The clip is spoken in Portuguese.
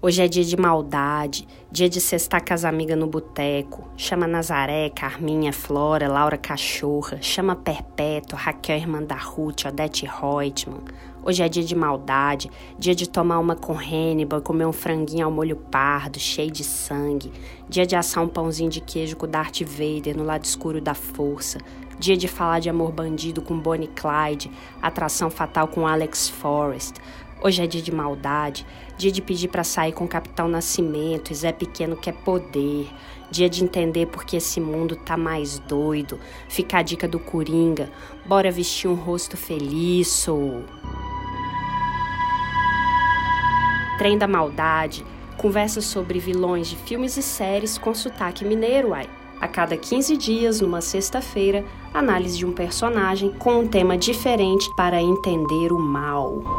Hoje é dia de maldade, dia de cestar com as amigas no boteco. Chama Nazaré, Carminha, Flora, Laura Cachorra. Chama Perpétua, Raquel, irmã da Ruth, Odete Reutemann. Hoje é dia de maldade, dia de tomar uma com Hannibal, comer um franguinho ao molho pardo, cheio de sangue. Dia de assar um pãozinho de queijo com Darth Vader no lado escuro da força. Dia de falar de amor bandido com Bonnie Clyde, atração fatal com Alex Forrest. Hoje é dia de maldade, dia de pedir para sair com Capitão Nascimento e Zé Pequeno quer poder, dia de entender porque esse mundo tá mais doido. Fica a dica do Coringa, bora vestir um rosto feliz, sou. Trem da maldade, conversa sobre vilões de filmes e séries com sotaque mineiro, ai. A cada 15 dias, numa sexta-feira, análise de um personagem com um tema diferente para entender o mal.